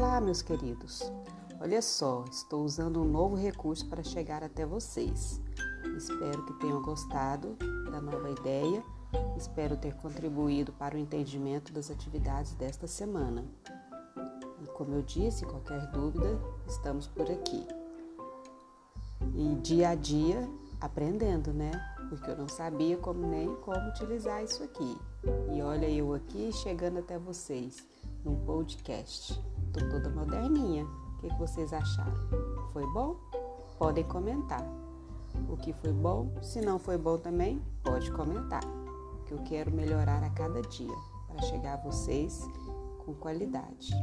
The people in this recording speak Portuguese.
Olá, meus queridos. Olha só, estou usando um novo recurso para chegar até vocês. Espero que tenham gostado da nova ideia. Espero ter contribuído para o entendimento das atividades desta semana. E como eu disse, qualquer dúvida, estamos por aqui. E dia a dia aprendendo, né? Porque eu não sabia como nem como utilizar isso aqui. E olha eu aqui chegando até vocês num podcast. Tô toda moderninha. O que, que vocês acharam? Foi bom? Podem comentar. O que foi bom? Se não foi bom também, pode comentar. Que eu quero melhorar a cada dia para chegar a vocês com qualidade.